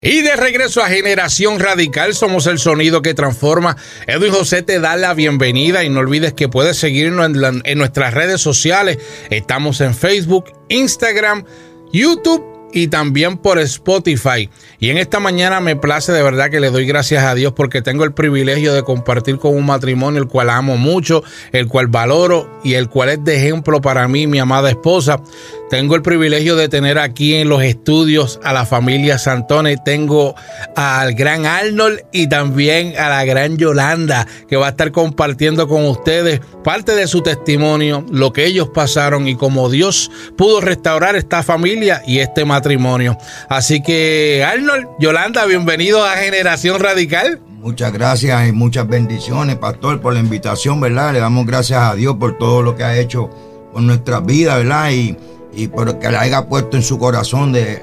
Y de regreso a Generación Radical, somos el sonido que transforma. Edwin José te da la bienvenida y no olvides que puedes seguirnos en, en, nuestras redes sociales. Estamos en Facebook, Instagram, YouTube y también por Spotify. Y en esta mañana me place de verdad que le doy gracias a Dios porque tengo el privilegio de compartir con un matrimonio el cual amo mucho, el cual valoro y el cual es de ejemplo para mí, mi amada esposa. Tengo el privilegio de tener aquí en los estudios a la familia Santone. Tengo al gran Arnold y también a la gran Yolanda que va a estar compartiendo con ustedes parte de su testimonio, lo que ellos pasaron y cómo Dios pudo restaurar esta familia y este matrimonio. Así que Arnold, Yolanda, bienvenido a Generación Radical. Muchas gracias y muchas bendiciones, pastor, por la invitación, ¿verdad? Le damos gracias a Dios por todo lo que ha hecho con nuestras vidas, ¿verdad? Y y por que le haya puesto en su corazón de,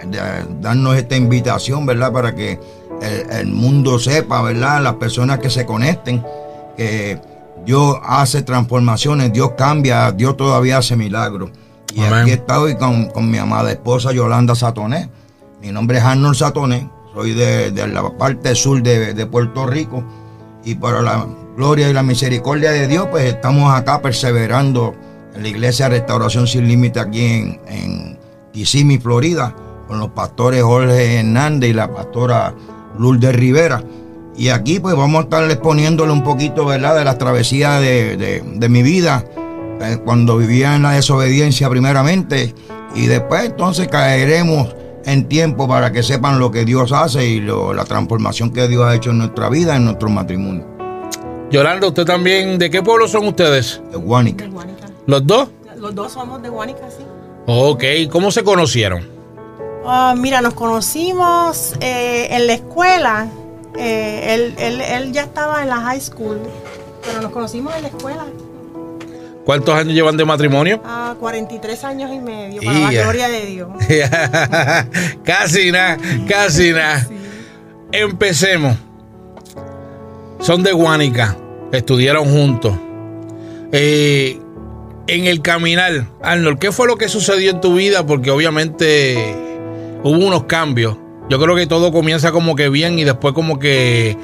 darnos esta invitación, ¿verdad? Para que el, mundo sepa, ¿verdad? Las personas que se conecten, que Dios hace transformaciones, Dios cambia, Dios todavía hace milagros. Y aquí estoy con, con, mi amada esposa Yolanda Satoné. Mi nombre es Arnold Satoné, soy de, de la parte sur de, de Puerto Rico. Y para la gloria y la misericordia de Dios, pues estamos acá perseverando en la iglesia Restauración Sin Límite aquí en, en Kissimmee, Florida, con los pastores Jorge Hernández y la pastora Lourdes Rivera. Y aquí pues vamos a estar exponiéndole un poquito, ¿verdad?, de las travesías de, mi vida, eh, cuando vivía en la desobediencia primeramente, y después entonces caeremos en tiempo para que sepan lo que Dios hace y la transformación que Dios ha hecho en nuestra vida, en nuestro matrimonio. Yolanda, ¿usted también de qué pueblo son ustedes? De Guánica. ¿Los dos? Los dos somos de Guanica, sí. Ok, ¿cómo se conocieron? Ah, mira, nos conocimos eh, en la escuela. Eh, él, ya estaba en la high school, pero nos conocimos en la escuela. ¿Cuántos años llevan de matrimonio? Ah, 43 años y medio, para la gloria de Dios. casi nada, casi nada. Empecemos. Son de Guanica, estudiaron juntos. Eh, en el caminar, Arnold, ¿qué fue lo que sucedió en tu vida? Porque obviamente hubo unos cambios. Yo creo que todo comienza como que bien y después como que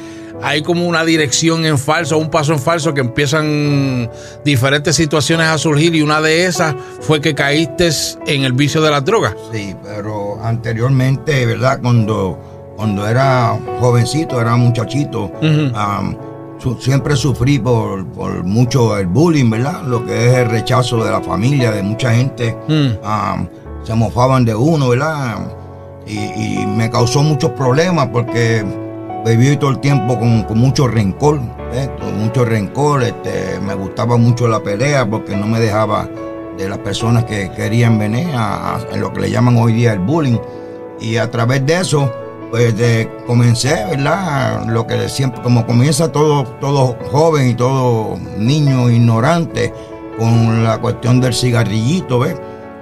hay como una dirección en falso, un paso en falso que empiezan diferentes situaciones a surgir y una de esas fue que caíste en el vicio de la droga. Sí, pero anteriormente, ¿verdad? Cuando, cuando era jovencito, era muchachito, siempre sufrí por, mucho el bullying, ¿verdad? Lo que es el rechazo de la familia, de mucha gente. Mm. se mofaban de uno, ¿verdad? Y, me causó muchos problemas porque viví todo el tiempo con, mucho rencor, ¿eh? con mucho rencor. Este, me gustaba mucho la pelea porque no me dejaba de las personas que querían venir a, lo que le llaman hoy día el bullying. Y a través de eso, pues comencé, ¿verdad? Lo que siempre, como comienza todo, todo joven y todo niño ignorante, con la cuestión del cigarrillito, ¿ves?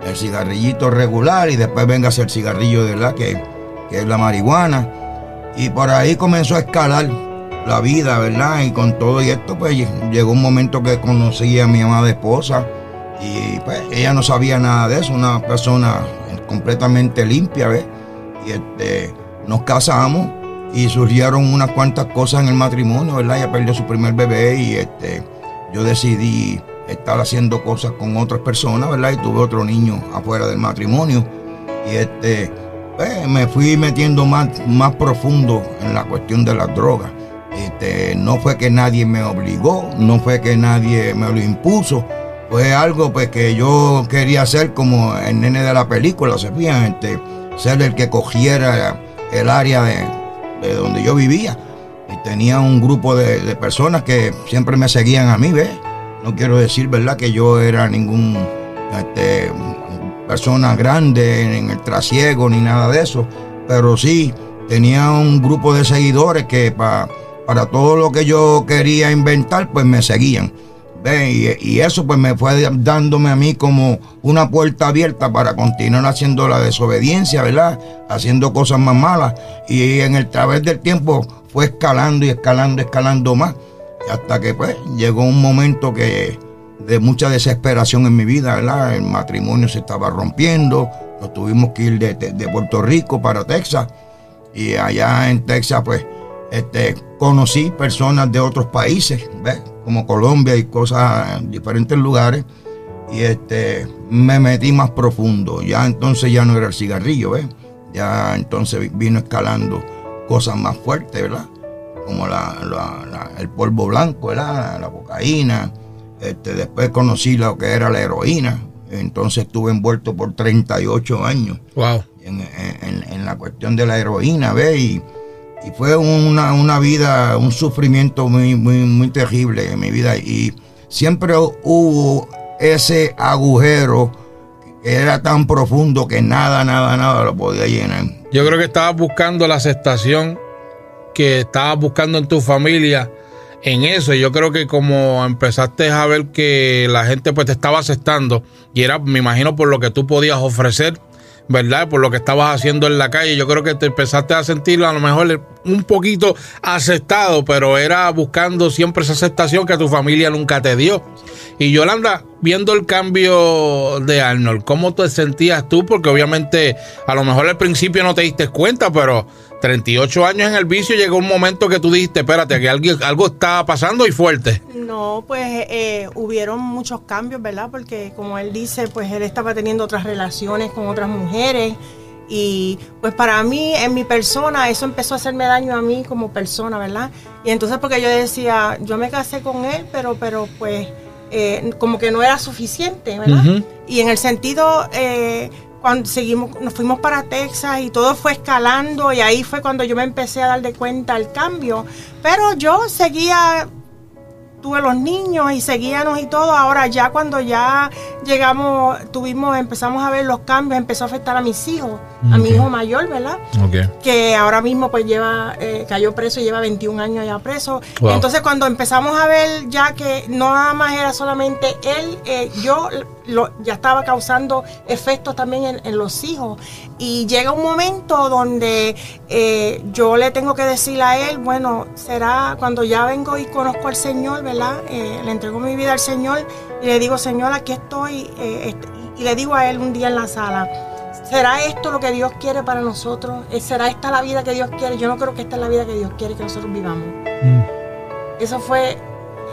El cigarrillito regular y después venga el cigarrillo, ¿verdad? Que, que es la marihuana. Y por ahí comenzó a escalar la vida, ¿verdad? Y con todo y esto, pues llegó un momento que conocí a mi amada esposa y pues ella no sabía nada de eso, una persona completamente limpia, ¿ves? Y este nos casamos y surgieron unas cuantas cosas en el matrimonio, ¿verdad? Ella perdió su primer bebé y este, yo decidí estar haciendo cosas con otras personas, ¿verdad? Y tuve otro niño afuera del matrimonio. Y este, pues, me fui metiendo más, más profundo en la cuestión de las drogas. Este, no fue que nadie me obligó, no fue que nadie me lo impuso, fue algo pues que yo quería hacer como el nene de la película, se fijan, este, ser el que cogiera el área de, donde yo vivía. Y tenía un grupo de, personas que siempre me seguían a mí, ¿ves? No quiero decir, ¿verdad?, que yo era ningún este, persona grande en el trasiego ni nada de eso, pero sí tenía un grupo de seguidores que para todo lo que yo quería inventar, pues me seguían. Y, eso pues me fue dándome a mí como una puerta abierta para continuar haciendo la desobediencia, ¿verdad? Haciendo cosas más malas. Y en el través del tiempo fue escalando y escalando, escalando más. Hasta que pues llegó un momento que de mucha desesperación en mi vida, ¿verdad? El matrimonio se estaba rompiendo, nos tuvimos que ir de, de Puerto Rico para Texas. Y allá en Texas, pues, este, conocí personas de otros países, ¿ves? Como Colombia y cosas en diferentes lugares. Y este, me metí más profundo. Ya entonces ya no era el cigarrillo, ¿ves? Ya entonces vino escalando cosas más fuertes, ¿verdad? Como el polvo blanco, ¿verdad? La, cocaína. Este, después conocí lo que era la heroína. Entonces estuve envuelto por 38 años. Wow. En, en la cuestión de la heroína, ¿ves? Y, y fue una, una, vida, un sufrimiento muy, muy, muy terrible en mi vida. Y siempre hubo ese agujero que era tan profundo que nada, nada, nada lo podía llenar. Yo creo que estabas buscando la aceptación que estabas buscando en tu familia en eso. Yo creo que como empezaste a ver que la gente pues te estaba aceptando y era, me imagino, por lo que tú podías ofrecer ¿verdad? Por lo que estabas haciendo en la calle. Yo creo que te empezaste a sentir a lo mejor un poquito aceptado, pero era buscando siempre esa aceptación que tu familia nunca te dio. Y Yolanda, viendo el cambio de Arnold, ¿cómo te sentías tú? Porque obviamente a lo mejor al principio no te diste cuenta, pero 38 años en el vicio llegó un momento que tú dijiste, espérate, que algo, algo está pasando y fuerte. No, pues eh, hubieron muchos cambios, ¿verdad? Porque como él dice, pues él estaba teniendo otras relaciones con otras mujeres. Y pues para mí, en mi persona, eso empezó a hacerme daño a mí como persona, ¿verdad? Y entonces porque yo decía, yo me casé con él, pero, pero pues eh, como que no era suficiente, ¿verdad? Y en el sentido, eh, cuando seguimos, nos fuimos para Texas y todo fue escalando y ahí fue cuando yo me empecé a dar de cuenta el cambio. Pero yo seguía tuve los niños y seguíamos y todo. Ahora ya cuando ya llegamos, tuvimos, empezamos a ver los cambios, empezó a afectar a mis hijos, a mi hijo mayor, ¿verdad? Que ahora mismo pues lleva, eh, cayó preso y lleva 21 años ya preso. Entonces cuando empezamos a ver ya que no nada más era solamente él, eh, yo ya estaba causando efectos también en, los hijos. Y llega un momento donde eh, yo le tengo que decir a él, bueno, será cuando ya vengo y conozco al Señor, ¿verdad? Le entrego mi vida al Señor y le digo, Señor, aquí estoy. Y le digo a él un día en la sala, ¿será esto lo que Dios quiere para nosotros? ¿Será esta la vida que Dios quiere? Yo no creo que esta es la vida que Dios quiere que nosotros vivamos. Mm. Eso fue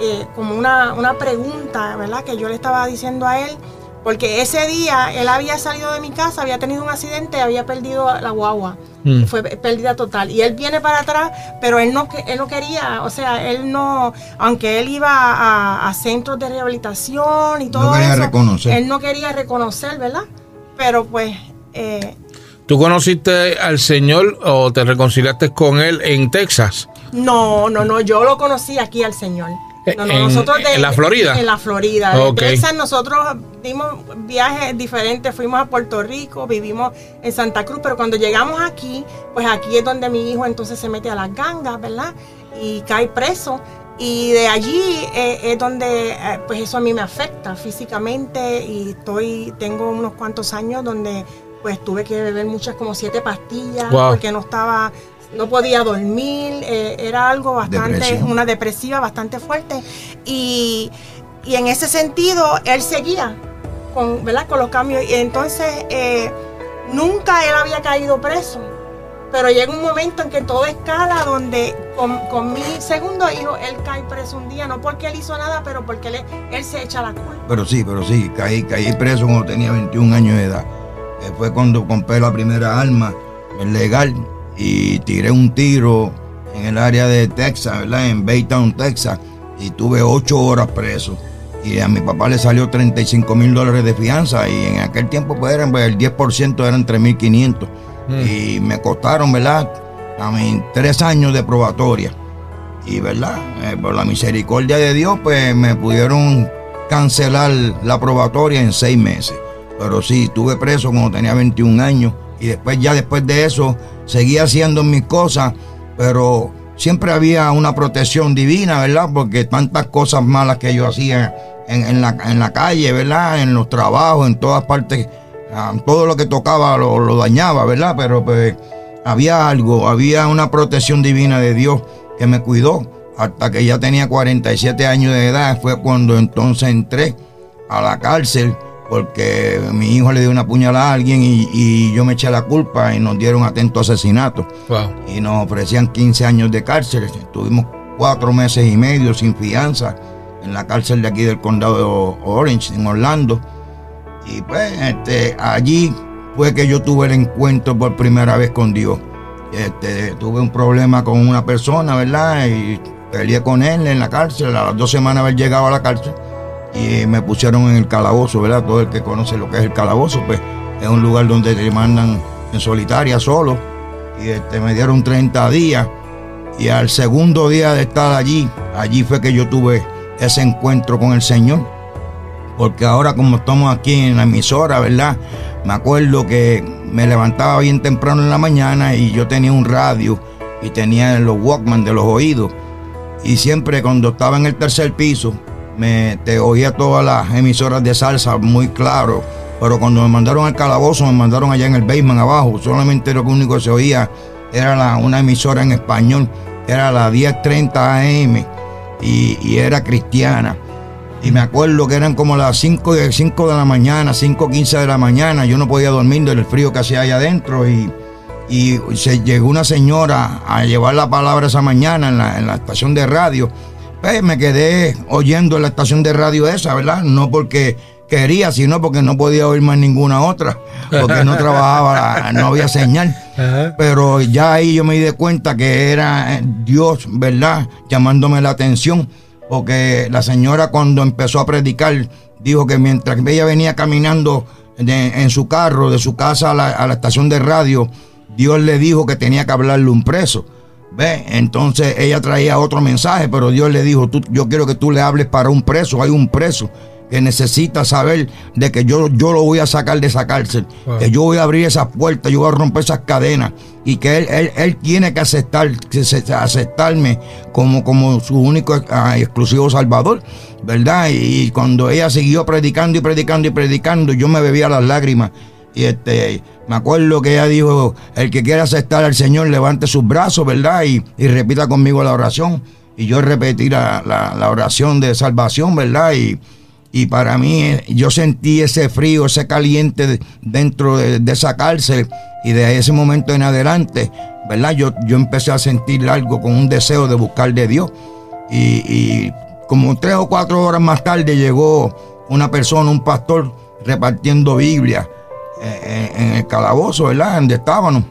eh, como una, una pregunta, ¿verdad? Que yo le estaba diciendo a él, porque ese día él había salido de mi casa, había tenido un accidente, había perdido la guagua. Mm. Fue pérdida total. Y él viene para atrás, pero él no, él no quería, o sea, él no, aunque él iba a, centros de rehabilitación y todo eso, reconocer. él no quería reconocer, ¿verdad? Pero pues... Eh, ¿Tú conociste al Señor o te reconciliaste con él en Texas? No, no, no, yo lo conocí aquí al Señor. No, no, en, nosotros en la Florida. En la Florida. De Texas nosotros dimos viajes diferentes, fuimos a Puerto Rico, vivimos en Santa Cruz, pero cuando llegamos aquí, pues aquí es donde mi hijo entonces se mete a las gangas, ¿verdad? Y cae preso. Y de allí eh, es donde, eh, pues eso a mí me afecta físicamente y estoy, tengo unos cuantos años donde pues tuve que beber muchas, como siete pastillas, porque no estaba no podía dormir, eh, era algo bastante, una depresiva bastante fuerte. Y, en ese sentido, él seguía con, ¿verdad? con los cambios. Y entonces, eh, nunca él había caído preso. Pero llega un momento en que todo escala donde con, mi segundo hijo él cae preso un día, no porque él hizo nada, pero porque él, él se echa la culpa. Pero sí, pero sí, caí, caí preso cuando tenía 21 años de edad. Fue cuando compré la primera arma, el legal, y tiré un tiro en el área de Texas, ¿verdad? En Baytown, Texas, y tuve ocho horas preso. Y a mi papá le salió 35 mil dólares de fianza y en aquel tiempo pues, eran, pues, el 10% eran 3.500. Mm. Y me costaron, ¿verdad? A mí tres años de probatoria. Y, ¿verdad? Eh, por la misericordia de Dios, pues me pudieron cancelar la probatoria en seis meses. Pero sí, estuve preso cuando tenía 21 años y después ya después de eso seguía haciendo mis cosas, pero siempre había una protección divina, ¿verdad? Porque tantas cosas malas que yo hacía en, la, calle, ¿verdad? En los trabajos, en todas partes, ah, todo lo que tocaba lo, dañaba, ¿verdad? Pero pues había algo, había una protección divina de Dios que me cuidó hasta que ya tenía 47 años de edad, fue cuando entonces entré a la cárcel porque mi hijo le dio una puñalada a alguien y, y yo me eché la culpa y nos dieron atento asesinato. Wow. Y nos ofrecían 15 años de cárcel. Estuvimos cuatro meses y medio sin fianza en la cárcel de aquí del condado de Orange, en Orlando. Y pues este, allí fue que yo tuve el encuentro por primera vez con Dios. Este, tuve un problema con una persona, ¿verdad? Y peleé con él en la cárcel. A las dos semanas haber llegado a la cárcel y me pusieron en el calabozo, ¿verdad? Todo el que conoce lo que es el calabozo, pues es un lugar donde te mandan en solitaria solo. Y este, me dieron 30 días. Y al segundo día de estar allí, allí fue que yo tuve ese encuentro con el Señor. Porque ahora como estamos aquí en la emisora, ¿verdad? Me acuerdo que me levantaba bien temprano en la mañana y yo tenía un radio y tenía los Walkman de los oídos. Y siempre cuando estaba en el tercer piso, me te oía todas las emisoras de salsa muy claro. Pero cuando me mandaron al calabozo, me mandaron allá en el basement abajo. Solamente lo único que se oía era la, una emisora en español. Era la 1030 AM y, y era cristiana. Y me acuerdo que eran como las 5 de, 5 de la mañana, 5 15 de la mañana. Yo no podía dormir del frío que hacía allá adentro. Y, se llegó una señora a llevar la palabra esa mañana en la estación de radio. Pues me quedé oyendo la estación de radio esa, ¿verdad? No porque quería, sino porque no podía oír más ninguna otra, porque no trabajaba, no había señal. Pero ya ahí yo me di cuenta que era Dios, ¿verdad? Llamándome la atención, porque la señora cuando empezó a predicar dijo que mientras ella venía caminando de, en su carro, de su casa a la, a la estación de radio, Dios le dijo que tenía que hablarle un preso. ¿Ve? Entonces ella traía otro mensaje, pero Dios le dijo, tú, yo quiero que tú le hables para un preso, hay un preso que necesita saber de que yo, yo lo voy a sacar de esa cárcel, Wow. que yo voy a abrir esas puertas, yo voy a romper esas cadenas y que él, él, él tiene que aceptar, que se- aceptarme como, como su único ah, exclusivo salvador, ¿verdad? Y cuando ella siguió predicando y predicando y predicando, yo me bebía las lágrimas. Y este, me acuerdo que ella dijo, el que quiera aceptar al Señor, levante sus brazos, ¿verdad? Y, repita conmigo la oración. Y yo repetí la, oración de salvación, ¿verdad? Y, y para mí, eh, yo sentí ese frío, ese caliente de- dentro de, esa cárcel. Y de ese momento en adelante, ¿verdad? Yo, yo empecé a sentir algo con un deseo de buscar de Dios. Y, como tres o cuatro horas más tarde llegó una persona, un pastor, repartiendo Biblia en, en el calabozo, ¿verdad? Donde estábamos.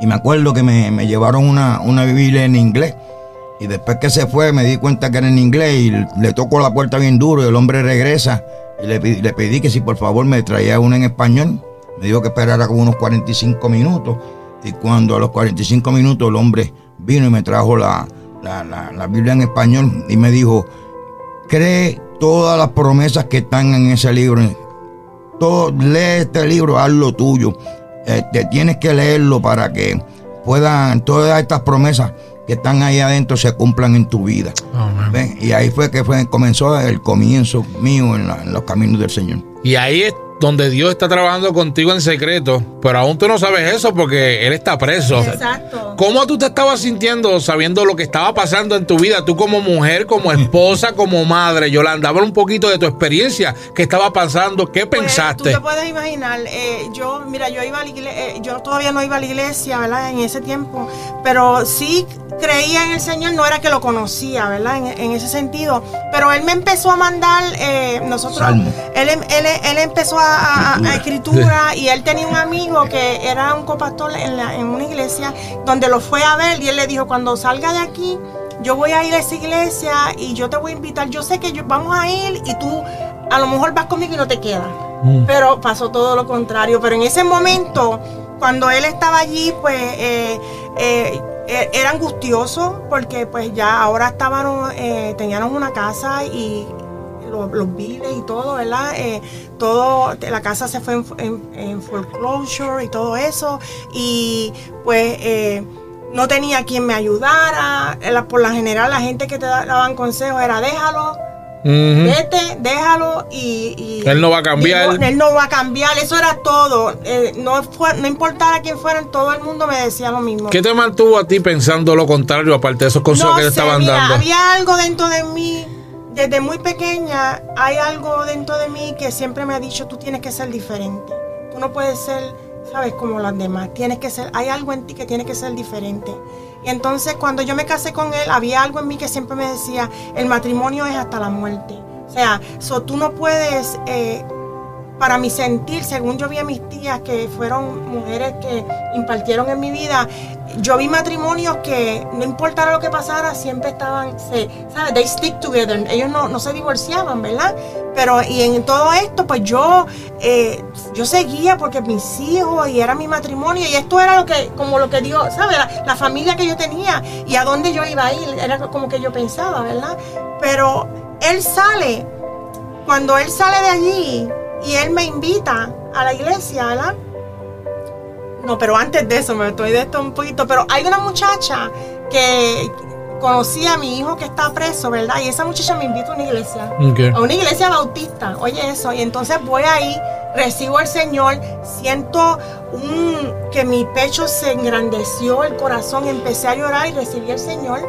Y me acuerdo que me, me llevaron una, una Biblia en inglés. Y después que se fue me di cuenta que era en inglés y le tocó la puerta bien duro y el hombre regresa. Y le, le pedí que si por favor me traía una en español. Me dijo que esperara como unos 45 minutos. Y cuando a los 45 minutos el hombre vino y me trajo la, la, la- la Biblia en español y me dijo, cree todas las promesas que están en ese libro. Todo, lee este libro, haz lo tuyo. Este, tienes que leerlo para que puedan todas estas promesas que están ahí adentro se cumplan en tu vida. ¿Ves? Y ahí fue que fue, comenzó el comienzo mío en, la- en los caminos del Señor. Y ahí es donde Dios está trabajando contigo en secreto, pero aún tú no sabes eso porque Él está preso. Exacto. ¿Cómo tú te estabas sintiendo sabiendo lo que estaba pasando en tu vida? Tú como mujer, como esposa, como madre, Yolanda, habla un poquito de tu experiencia, qué estaba pasando, qué Pues, pensaste. tú te puedes imaginar, eh, yo, mira, yo iba a la iglesia, yo todavía no iba a la iglesia, ¿verdad? En ese tiempo, pero sí creía en el Señor, no era que lo conocía, ¿verdad? En, en ese sentido, pero Él me empezó a mandar, eh, nosotros, Salmo. él, em- él, él empezó a, a- a- a escritura y él tenía un amigo que era un copastor en, la- en una iglesia donde lo fue a ver y él le dijo, cuando salga de aquí, yo voy a ir a esa iglesia y yo te voy a invitar, yo sé que yo- vamos a ir y tú a lo mejor vas conmigo y no te quedas. Pero pasó todo lo contrario. Pero en ese momento, cuando él estaba allí, pues eh, eh, eh, era angustioso porque pues ya ahora estaban, eh, teníamos una casa y lo- los biles y todo, ¿verdad? Eh, todo, la casa se fue en, en- en foreclosure y todo eso. Y pues eh, no tenía quien me ayudara. La- Por la general, la gente que te da- daban consejos era déjalo, vete, déjalo y, y- Él no va a cambiar. Digo, él no va a cambiar, eso era todo. Eh, no, fue, no importara quién fueran, todo el mundo me decía lo mismo. ¿Qué te mantuvo a ti pensando lo contrario, aparte de esos consejos no que te estaban mira, dando? había algo dentro de mí desde muy pequeña hay algo dentro de mí que siempre me ha dicho, tú tienes que ser diferente. Tú no puedes ser, sabes, como las demás. Tienes que ser, hay algo en ti que tiene que ser diferente. Y entonces cuando yo me casé con él, había algo en mí que siempre me decía, el matrimonio es hasta la muerte. O sea, tú no puedes eh, para mi sentir, según yo vi a mis tías que fueron mujeres que impartieron en mi vida, yo vi matrimonios que no importara lo que pasara, siempre estaban, se, ¿sabes? They stick together. Ellos no, se divorciaban, ¿verdad? Pero y en todo esto, pues yo, eh, yo seguía porque mis hijos y era mi matrimonio y esto era lo que, como lo que Dios, ¿sabes? La, la familia que yo tenía y a dónde yo iba a ir, era como que yo pensaba, ¿verdad? Pero él sale, cuando él sale de allí, y él me invita a la iglesia, ¿verdad? No, pero antes de eso, me estoy de esto un poquito, pero hay una muchacha que conocía a mi hijo que está preso, ¿verdad? Y esa muchacha me invita a una iglesia, a una iglesia bautista, oye eso, y entonces voy ahí, recibo al Señor, siento un, que mi pecho se engrandeció, el corazón, empecé a llorar y recibí al Señor.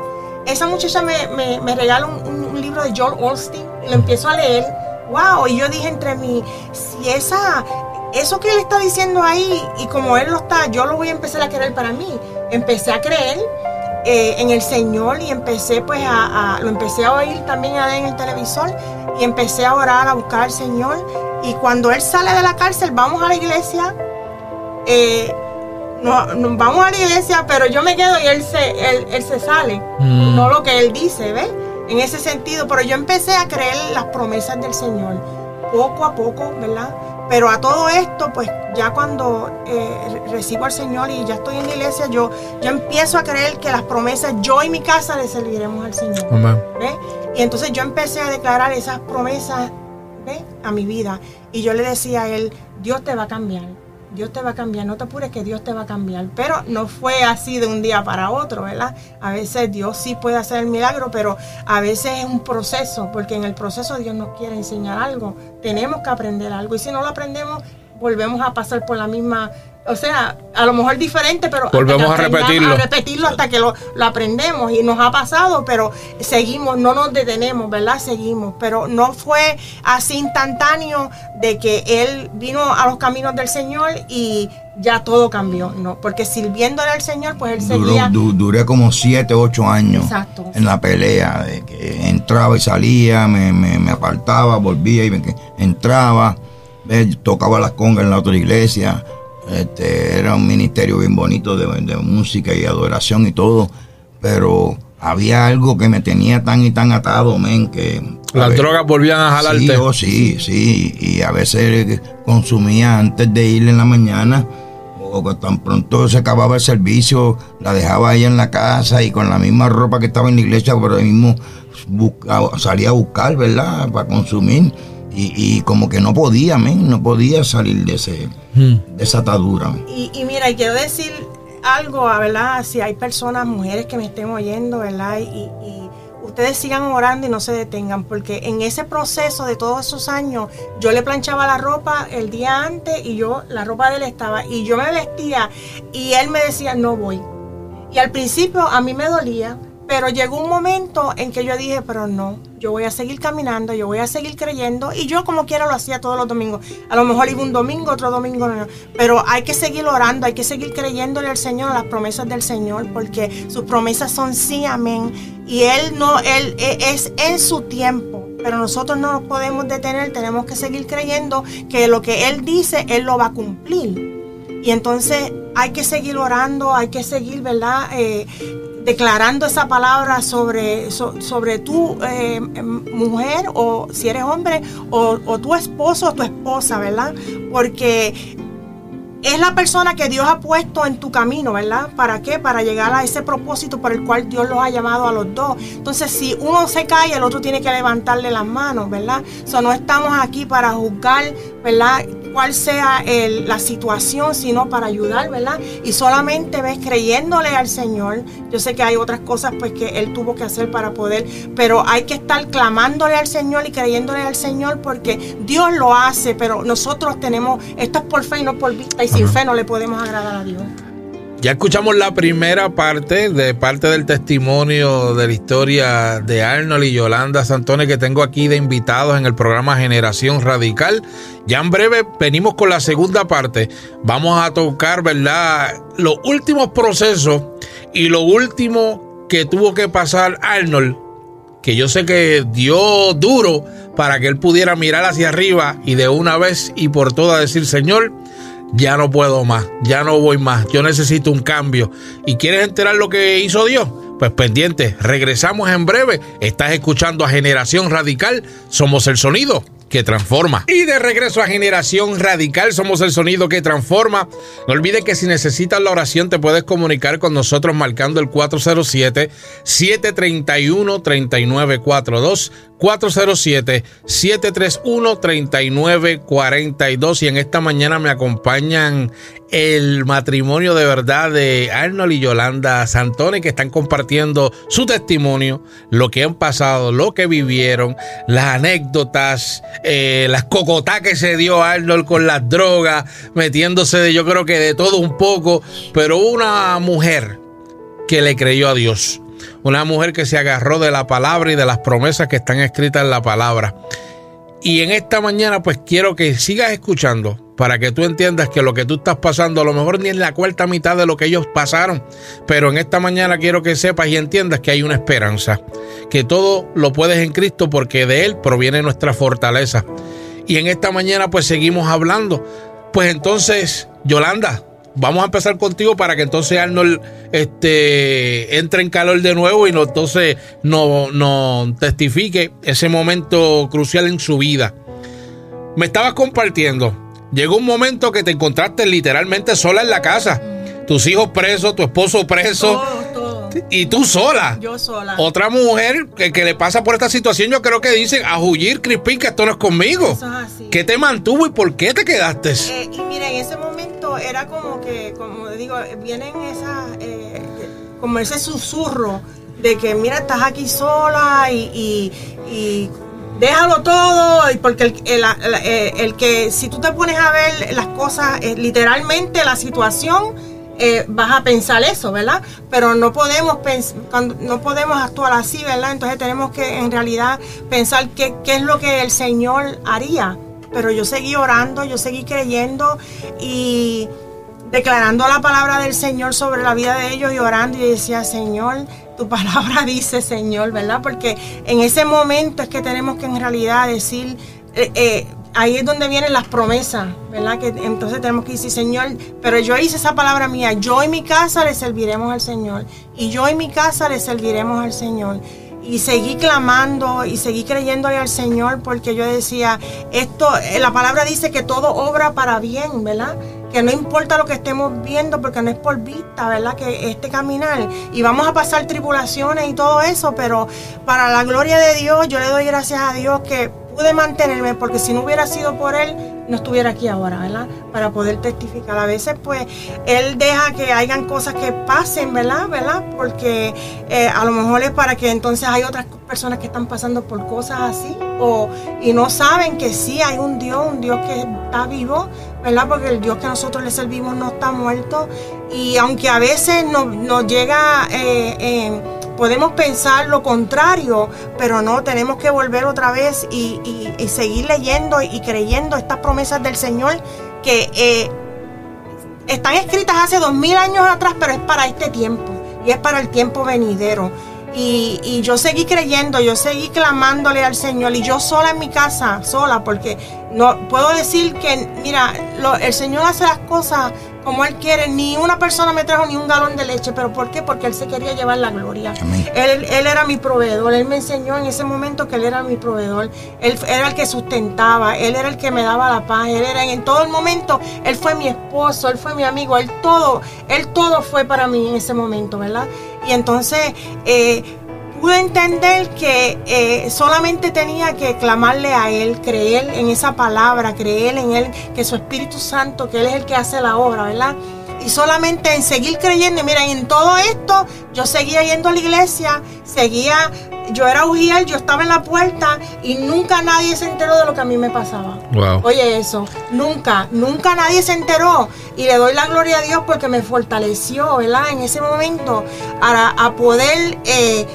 Esa muchacha me, me, regala un, un libro de Joel Olstein, lo empiezo a leer. Wow, y yo dije entre mí, si esa, eso que él está diciendo ahí, y como él lo está, yo lo voy a empezar a querer para mí. Empecé a creer eh, en el Señor y empecé pues a, lo empecé a oír también en el televisor y empecé a orar, a buscar al Señor. Y cuando él sale de la cárcel, vamos a la iglesia. Eh, no, vamos a la iglesia, pero yo me quedo y él se, él, se sale. Mm. No lo que él dice, ¿ves? en ese sentido, pero yo empecé a creer las promesas del Señor, poco a poco, ¿verdad? Pero a todo esto, pues ya cuando eh, recibo al Señor y ya estoy en la iglesia, yo, yo empiezo a creer que las promesas, yo y mi casa le serviremos al Señor. ¿ve? Y entonces yo empecé a declarar esas promesas ¿ve? a mi vida. Y yo le decía a él, Dios te va a cambiar Dios te va a cambiar, no te apures que Dios te va a cambiar. Pero no fue así de un día para otro, ¿verdad? A veces Dios sí puede hacer el milagro, pero a veces es un proceso, porque en el proceso Dios nos quiere enseñar algo. Tenemos que aprender algo y si no lo aprendemos, volvemos a pasar por la misma o sea, a lo mejor diferente, pero volvemos a repetirlo. A repetirlo hasta que lo, aprendemos y nos ha pasado, pero seguimos, no nos detenemos, ¿verdad? Seguimos, pero no fue así instantáneo de que él vino a los caminos del Señor y ya todo cambió, ¿no? Porque sirviéndole al Señor, pues él seguía... duré como siete, ocho años en la pelea, de que entraba y salía, me, me, apartaba, volvía y me, entraba, tocaba las congas en la otra iglesia este, era un ministerio bien bonito de, música y adoración y todo, pero había algo que me tenía tan y tan atado, men, que... Las drogas volvían a jalarte. Sí, oh, sí, sí, y a veces consumía antes de ir en la mañana, o tan pronto se acababa el servicio, la dejaba ahí en la casa y con la misma ropa que estaba en la iglesia, pero mismo salía a buscar, ¿verdad?, para consumir y, como que no podía, men, no podía salir de, ese, hmm. de esa atadura. Y, y mira, y quiero decir algo, ¿verdad? Si hay personas, mujeres que me estén oyendo, ¿verdad? Y, ustedes sigan orando y no se detengan, porque en ese proceso de todos esos años, yo le planchaba la ropa el día antes y yo, la ropa de él estaba, y yo me vestía y él me decía, no voy. Y al principio a mí me dolía, pero llegó un momento en que yo dije, pero no, yo voy a seguir caminando, yo voy a seguir creyendo. Y yo como quiera lo hacía todos los domingos. A lo mejor iba un domingo, otro domingo no. Pero hay que seguir orando, hay que seguir creyéndole al Señor, a las promesas del Señor, porque sus promesas son sí, amén. Y Él no, Él e, es en su tiempo. Pero nosotros no nos podemos detener, tenemos que seguir creyendo que lo que Él dice, Él lo va a cumplir. Y entonces hay que seguir orando, hay que seguir, ¿verdad? Eh, declarando esa palabra sobre, sobre tu eh, mujer o si eres hombre o, o tu esposo o tu esposa, ¿verdad? Porque es la persona que Dios ha puesto en tu camino, ¿verdad? ¿Para qué? Para llegar a ese propósito por el cual Dios los ha llamado a los dos. Entonces, si uno se cae, el otro tiene que levantarle las manos, ¿verdad? O no estamos aquí para juzgar, ¿verdad? cuál sea la situación, sino para ayudar, ¿verdad? Y solamente ves creyéndole al Señor. Yo sé que hay otras cosas pues que Él tuvo que hacer para poder, pero hay que estar clamándole al Señor y creyéndole al Señor porque Dios lo hace, pero nosotros tenemos, esto es por fe y no por vista, sin fe no le podemos agradar a Dios. Ya escuchamos la primera parte de parte del testimonio de la historia de Arnold y Yolanda Santone que tengo aquí de invitados en el programa Generación Radical. Ya en breve venimos con la segunda parte. Vamos a tocar, ¿verdad? Los últimos procesos y lo último que tuvo que pasar Arnold, que yo sé que dio duro para que él pudiera mirar hacia arriba y de una vez y por todas decir, Señor, ya no puedo más, ya no voy más, yo necesito un cambio. ¿Y quieres enterar lo que hizo Dios? Pues pendiente, regresamos en breve. Estás escuchando a Generación Radical, somos el sonido que transforma. Y de regreso a Generación Radical, somos el sonido que transforma. No olvides que si necesitas la oración te puedes comunicar con nosotros marcando el 407-731-3942. 407-731-3942 y en esta mañana me acompañan el matrimonio de verdad de Arnold y Yolanda Santoni que están compartiendo su testimonio, lo que han pasado, lo que vivieron, las anécdotas, eh, las cocotas que se dio Arnold con las drogas, metiéndose de yo creo que de todo un poco, pero una mujer que le creyó a Dios una mujer que se agarró de la palabra y de las promesas que están escritas en la palabra. Y en esta mañana pues quiero que sigas escuchando para que tú entiendas que lo que tú estás pasando a lo mejor ni en la cuarta mitad de lo que ellos pasaron, pero en esta mañana quiero que sepas y entiendas que hay una esperanza, que todo lo puedes en Cristo porque de Él proviene nuestra fortaleza. Y en esta mañana pues seguimos hablando. Pues entonces, Yolanda, vamos a empezar contigo para que entonces Arnold este, entre en calor de nuevo y no, entonces nos no testifique ese momento crucial en su vida. Me estabas compartiendo. Llegó un momento que te encontraste literalmente sola en la casa. Tus hijos presos, tu esposo preso. Y tú sola. Yo sola. Otra mujer que, que, le pasa por esta situación, yo creo que dicen a Jullir, Crispín, que esto no es conmigo. Eso es así. ¿Qué te mantuvo y por qué te quedaste? Eh, y mira, en ese momento era como que, como digo, vienen esas, eh, como ese susurro de que, mira, estás aquí sola y, y, y déjalo todo, porque el, el, el, el, que si tú te pones a ver las cosas, eh, literalmente la situación eh, vas a pensar eso, ¿verdad? Pero no podemos no podemos actuar así, ¿verdad? Entonces tenemos que en realidad pensar qué, qué es lo que el Señor haría. Pero yo seguí orando, yo seguí creyendo y declarando la palabra del Señor sobre la vida de ellos y orando y decía, Señor, tu palabra dice, Señor, ¿verdad? Porque en ese momento es que tenemos que en realidad decir, eh, eh, ahí es donde vienen las promesas, ¿verdad? Que entonces tenemos que decir, Señor, pero yo hice esa palabra mía, yo y mi casa le serviremos al Señor, y yo y mi casa le serviremos al Señor. Y seguí clamando y seguí creyéndole al Señor porque yo decía, esto, eh, la palabra dice que todo obra para bien, ¿verdad? Que no importa lo que estemos viendo porque no es por vista, ¿verdad? Que este caminar y vamos a pasar tribulaciones y todo eso, pero para la gloria de Dios yo le doy gracias a Dios que pude mantenerme porque si no hubiera sido por él, no estuviera aquí ahora, ¿verdad? Para poder testificar. A veces, pues, él deja que hayan cosas que pasen, ¿verdad? ¿verdad? Porque eh, a lo mejor es para que entonces hay otras personas que están pasando por cosas así o, y no saben que sí hay un Dios, un Dios que está vivo, ¿verdad? Porque el Dios que nosotros le servimos no está muerto. Y aunque a veces nos, nos llega... Eh, eh, podemos pensar lo contrario, pero no, tenemos que volver otra vez y, seguir leyendo y creyendo estas promesas del Señor que eh, están escritas hace dos mil años atrás, pero es para este tiempo y es para el tiempo venidero. Y, yo seguí creyendo, yo seguí clamándole al Señor y yo sola en mi casa, sola, porque no puedo decir que, mira, el Señor hace las cosas como Él quiere. Ni una persona me trajo ni un galón de leche. ¿Pero por qué? Porque Él se quería llevar la gloria. Él, él, era mi proveedor. Él me enseñó en ese momento que Él era mi proveedor. Él era el que sustentaba. Él era el que me daba la paz. Él era en todo el momento. Él fue mi esposo. Él fue mi amigo. Él todo. Él todo fue para mí en ese momento, ¿verdad? Y entonces... Eh, pude entender que eh, solamente tenía que clamarle a Él, creer en esa palabra, creer en Él, que su Espíritu Santo, que Él es el que hace la obra, ¿verdad? y solamente en seguir creyendo. Y miren, en todo esto yo seguía yendo a la iglesia, seguía, yo era ujiel, yo estaba en la puerta y nunca nadie se enteró de lo que a mí me pasaba. Wow. Oye eso, nunca, nunca nadie se enteró. Y le doy la gloria a Dios porque me fortaleció, ¿verdad? En ese momento a, a poder... Eh,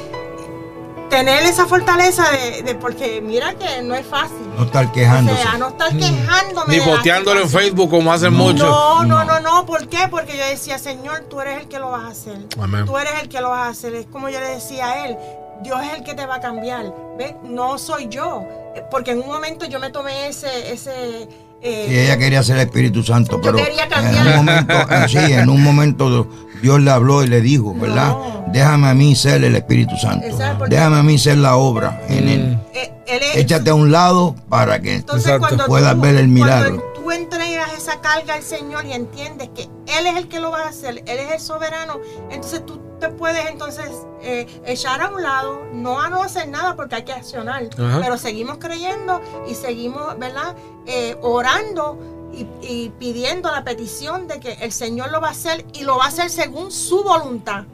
tener esa fortaleza de, de, porque mira que no es fácil. No estar quejándose. O sea, no estar quejándome. Ni posteándolo en. Facebook como hacen muchos. No, no, No. no, no. ¿Por qué? Porque yo decía, Señor, tú eres el que lo vas a hacer. Amén. Tú eres el que lo vas a hacer. Es como yo le decía a él, Dios es el que te va a cambiar. ¿Ves? No soy yo. Eh, Porque en un momento yo me tomé ese, ese eh, Sí, ella quería ser el Espíritu Santo, pero quería cambiar. en un momento, eh, sí, en un momento Dios le habló y le dijo, ¿verdad? No. Déjame a mí ser el Espíritu Santo. Exacto, Déjame a mí ser la obra en él. eh, él es- Échate a un lado para que Entonces, puedas tú, ver el milagro. Esa carga al Señor y entiendes que Él es el que lo va a hacer, Él es el soberano, entonces tú te puedes entonces eh, echar a un lado, no a no hacer nada porque hay que accionar, Ajá. pero seguimos creyendo y seguimos, ¿verdad? Eh, orando y, y pidiendo la petición de que el Señor lo va a hacer y lo va a hacer según su voluntad.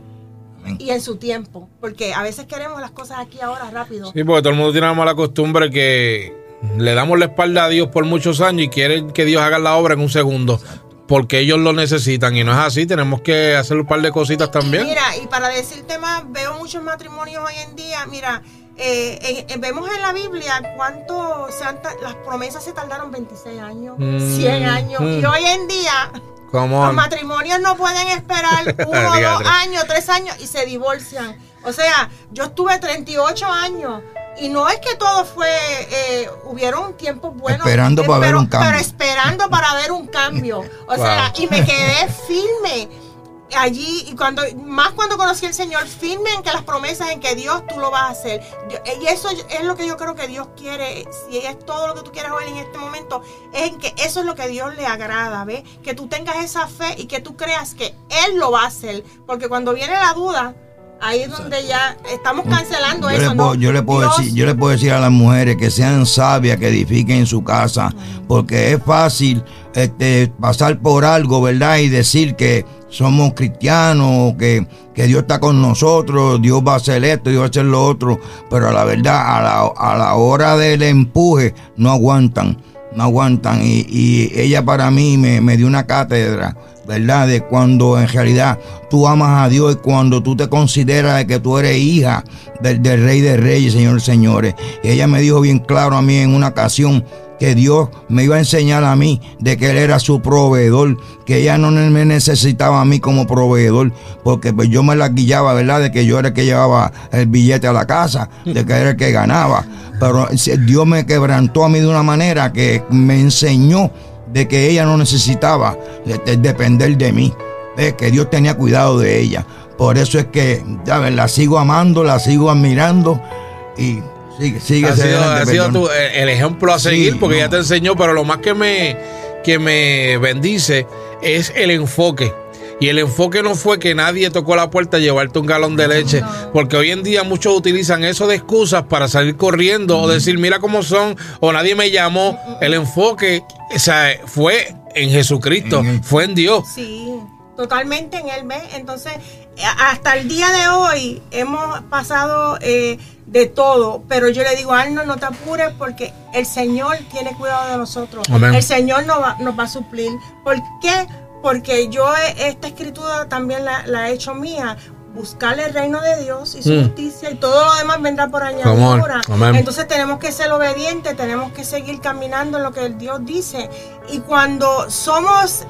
Amén. Y en su tiempo, porque a veces queremos las cosas aquí ahora rápido. Sí, porque todo el mundo tiene la mala costumbre que le damos la espalda a Dios por muchos años y quieren que Dios haga la obra en un segundo. Porque ellos lo necesitan y no es así. Tenemos que hacer un par de cositas también. Y mira, y para decirte más, veo muchos matrimonios hoy en día. Mira, eh, en- en- vemos en la Biblia cuánto se han las promesas se tardaron 26 años, Mm, 100 años. mm. Y hoy en día los matrimonios no pueden esperar uno, dos años, tres años y se divorcian. O sea, yo estuve 38 años. Y no es que todo fue, eh, hubieron tiempos buenos. Esperando eh, para ver un cambio. Pero esperando para ver un cambio. O sea, Wow. y me quedé firme allí y cuando más cuando conocí al Señor firme en que las promesas en que Dios tú lo vas a hacer Yo- y eso es lo que yo creo que Dios quiere si es todo lo que tú quieras ver en este momento es en que eso es lo que Dios le agrada ¿ves? que tú tengas esa fe y que tú creas que Él lo va a hacer porque cuando viene la duda ahí es donde ya estamos cancelando Yo eso le, puedo, ¿no? yo, le puedo Dios- decir, yo le puedo decir a las mujeres que sean sabias, que edifiquen su casa, porque es fácil este, pasar por algo, ¿verdad? Y decir que somos cristianos, que, que Dios está con nosotros, Dios va a hacer esto, Dios va a hacer lo otro, pero la verdad, a la, a la hora del empuje, no aguantan, no aguantan. Y, y ella para mí me, me dio una cátedra. ¿Verdad? De cuando en realidad tú amas a Dios y cuando tú te consideras de que tú eres hija del, Rey de Reyes, Señor Señores. Y ella me dijo bien claro a mí en una ocasión que Dios me iba a enseñar a mí de que Él era su proveedor, que ella no me necesitaba a mí como proveedor, porque pues yo me la guillaba, ¿verdad? De que yo era el que llevaba el billete a la casa, de que era el que ganaba. Pero si- Dios me quebrantó a mí de una manera que me enseñó de que ella no necesitaba de- de depender de mí, de que Dios tenía cuidado de ella. Por eso es que ya ves, la sigo amando, la sigo admirando y sigue, sigue ha sido, ha sido tu- el ejemplo a Sí, seguir porque ya te enseñó, pero lo más que me, que me bendice es el enfoque. Y el enfoque no fue que nadie tocó la puerta a llevarte un galón de leche, porque hoy en día muchos utilizan eso de excusas para salir corriendo o decir, mira cómo son, o nadie me llamó. El enfoque o sea, fue en Jesucristo, fue en Dios. Sí, totalmente en él, ¿ves? Entonces, hasta el día de hoy hemos pasado eh, de todo, pero yo le digo, Arno, no te apures porque el Señor tiene cuidado de nosotros. Amén. El Señor nos va, nos va a suplir. ¿Por qué? Porque yo eh, esta escritura también la, la he hecho mía. Buscar el reino de Dios y su Mm. justicia y todo lo demás vendrá por añadidura. Entonces tenemos que ser obedientes, tenemos que seguir caminando en lo que el Dios dice. Y cuando somos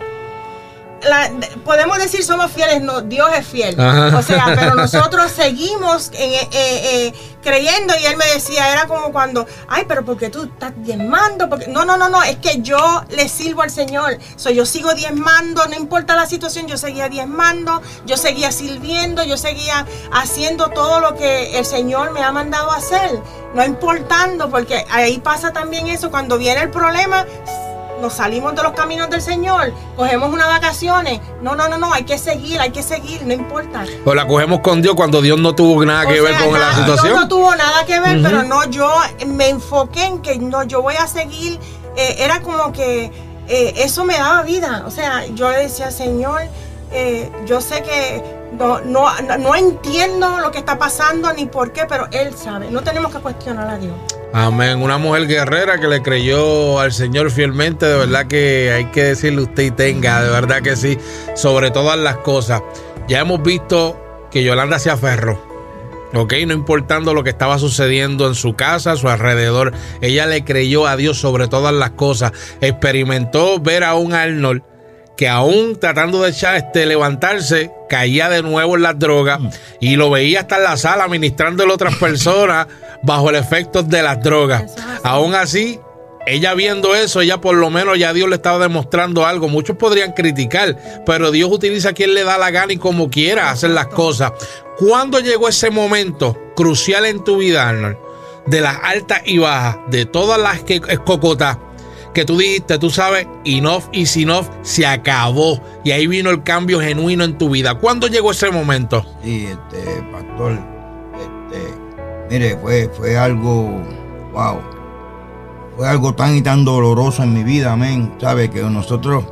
la- de- podemos decir somos fieles, no, Dios es fiel. Ajá. O sea, pero nosotros seguimos en, eh, eh, eh, creyendo y él me decía, era como cuando, ay, pero porque tú estás diezmando, porque no, no, no, no, es que yo le sirvo al Señor. So, yo sigo diezmando, no importa la situación, yo seguía diezmando, yo seguía sirviendo, yo seguía haciendo todo lo que el Señor me ha mandado a hacer, no importando, porque ahí pasa también eso, cuando viene el problema, nos salimos de los caminos del Señor, cogemos unas vacaciones. No, no, no, no, hay que seguir, hay que seguir, no importa. O la cogemos con Dios cuando Dios no tuvo nada que ver con la nada- situación. Dios no tuvo nada que ver, pero no, yo me enfoqué en que no, yo voy a seguir. eh, era como que eh, eso me daba vida. O sea, yo le decía, Señor, eh, yo sé que no, no, no entiendo lo que está pasando ni por qué, pero Él sabe. No tenemos que cuestionar a Dios. Amén. Una mujer guerrera que le creyó al Señor fielmente, de verdad que hay que decirle usted y tenga, de verdad que sí, sobre todas las cosas. Ya hemos visto que Yolanda se aferró. Ok, no importando lo que estaba sucediendo en su casa, a su alrededor, ella le creyó a Dios sobre todas las cosas. Experimentó ver a un Arnold que aún tratando de echar, este, levantarse, caía de nuevo en las drogas y lo veía hasta en la sala ministrándole a otras personas bajo el efecto de las drogas. Aún así, ella viendo eso, ella por lo menos ya Dios le estaba demostrando algo. Muchos podrían criticar, pero Dios utiliza a quien le da la gana y como quiera hacer las cosas. ¿Cuándo llegó ese momento crucial en tu vida, Arnold? De las altas y bajas, de todas las que cocotas que tú dijiste, tú sabes, enough y enough se acabó. Y ahí vino el cambio genuino en tu vida. ¿Cuándo llegó ese momento? Sí, este, pastor, este, mire, fue, fue algo, wow, fue algo tan y tan doloroso en mi vida, amén. Sabe que nosotros,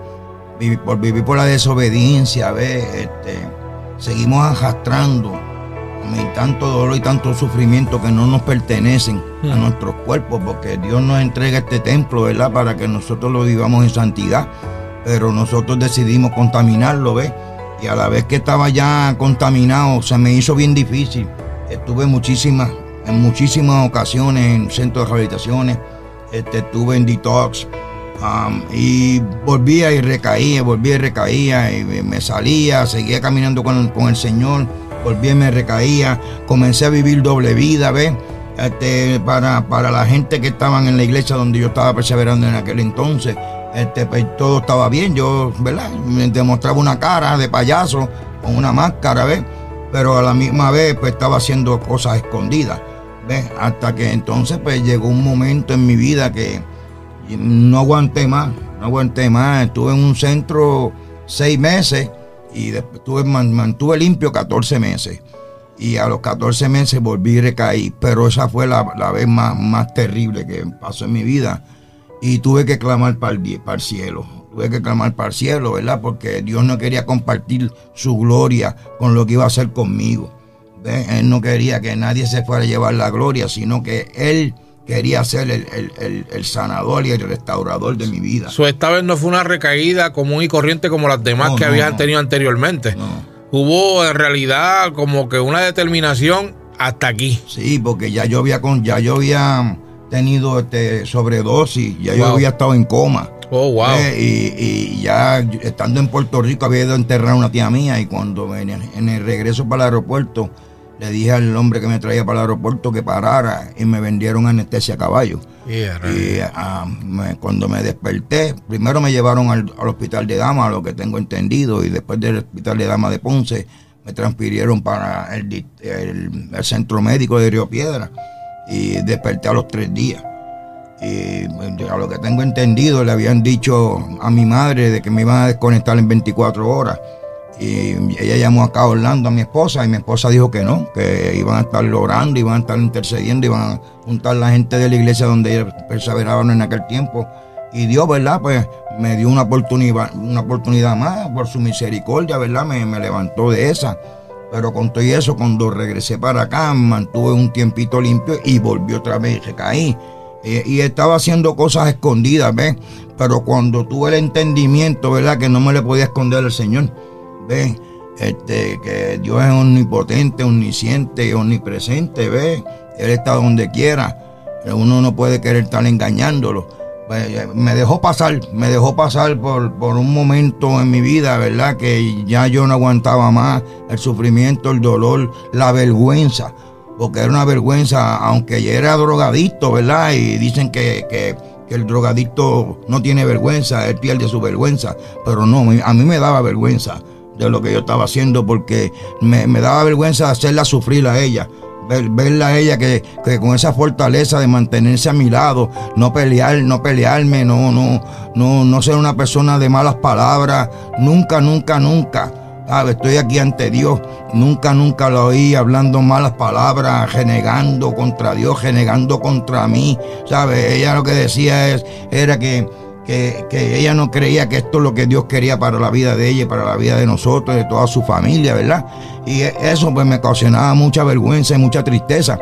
por vivir por la desobediencia, ¿ves? Este, seguimos arrastrando tanto dolor y tanto sufrimiento que no nos pertenecen a hmm. nuestros cuerpos, porque Dios nos entrega este templo, ¿verdad? Para que nosotros lo vivamos en santidad, pero nosotros decidimos contaminarlo, ¿ves? Y a la vez que estaba ya contaminado, se me hizo bien difícil. Estuve muchísimas, en muchísimas ocasiones en centros de rehabilitaciones, este, estuve en detox, um, y volvía y recaía, volvía y recaía, y me salía, seguía caminando con, con el Señor volví me recaía, comencé a vivir doble vida, ¿ves? Este, para, para la gente que estaban en la iglesia donde yo estaba perseverando en aquel entonces, este, pues, todo estaba bien, yo, ¿verdad? Me demostraba una cara de payaso con una máscara, ¿ves? Pero a la misma vez, pues estaba haciendo cosas escondidas, ¿ves? Hasta que entonces, pues llegó un momento en mi vida que no aguanté más, no aguanté más, estuve en un centro seis meses y después tuve, mantuve limpio 14 meses. Y a los 14 meses volví y recaí. Pero esa fue la, vez más, más terrible que pasó en mi vida. Y tuve que clamar para el, para el cielo. Tuve que clamar para el cielo, ¿verdad? Porque Dios no quería compartir su gloria con lo que iba a hacer conmigo. Él no quería que nadie se fuera a llevar la gloria, sino que Él quería ser el, sanador y el restaurador de mi vida. Su esta vez no fue una recaída común y corriente como las demás que habían tenido anteriormente. Hubo en realidad como que una determinación hasta aquí. Sí, porque ya yo había con, ya yo había tenido este sobredosis, ya yo había estado en coma. Oh, wow. Eh, y, ya estando en Puerto Rico había ido a enterrar a una tía mía y cuando en el regreso para el aeropuerto le dije al hombre que me traía para el aeropuerto que parara y me vendieron anestesia a caballo. y ah, cuando me desperté, primero me llevaron al, hospital de Dama, lo que tengo entendido, y después del hospital de Dama de Ponce me transfirieron para el, centro médico de Río Piedra y desperté a los tres días. Y a lo que tengo entendido, le habían dicho a mi madre de que me iban a desconectar en 24 horas y ella llamó acá a Orlando a mi esposa y mi esposa dijo que no, que iban a estar orando, iban a estar intercediendo, iban a juntar la gente de la iglesia donde perseveraban en aquel tiempo. Y Dios, ¿verdad? Pues me dio una oportunidad, una oportunidad más por su misericordia, ¿verdad? Me, me levantó de esa. Pero con todo eso, cuando regresé para acá, mantuve un tiempito limpio y volví otra vez y caí. y estaba haciendo cosas escondidas, ¿ves? Pero cuando tuve el entendimiento, ¿verdad? Que no me le podía esconder al Señor ve, este, que Dios es omnipotente, omnisciente, omnipresente, ve, Él está donde quiera, uno no puede querer estar engañándolo. Pues, me dejó pasar, me dejó pasar por, por un momento en mi vida, ¿verdad? Que ya yo no aguantaba más el sufrimiento, el dolor, la vergüenza, porque era una vergüenza, aunque ya era drogadicto, ¿verdad? Y dicen que, que, que el drogadicto no tiene vergüenza, él pierde su vergüenza, pero no, a mí me daba vergüenza lo que yo estaba haciendo porque me, daba vergüenza hacerla sufrir a ella. verla a ella que, con esa fortaleza de mantenerse a mi lado, no pelear, no pelearme, no, no, no, no ser una persona de malas palabras, nunca, nunca, nunca. Estoy aquí ante Dios. Nunca, nunca lo oí hablando malas palabras, renegando contra Dios, renegando contra mí. ¿Sabes? Ella lo que decía es, era que que, que, ella no creía que esto es lo que Dios quería para la vida de ella y para la vida de nosotros, de toda su familia, ¿verdad? Y eso pues me ocasionaba mucha vergüenza y mucha tristeza.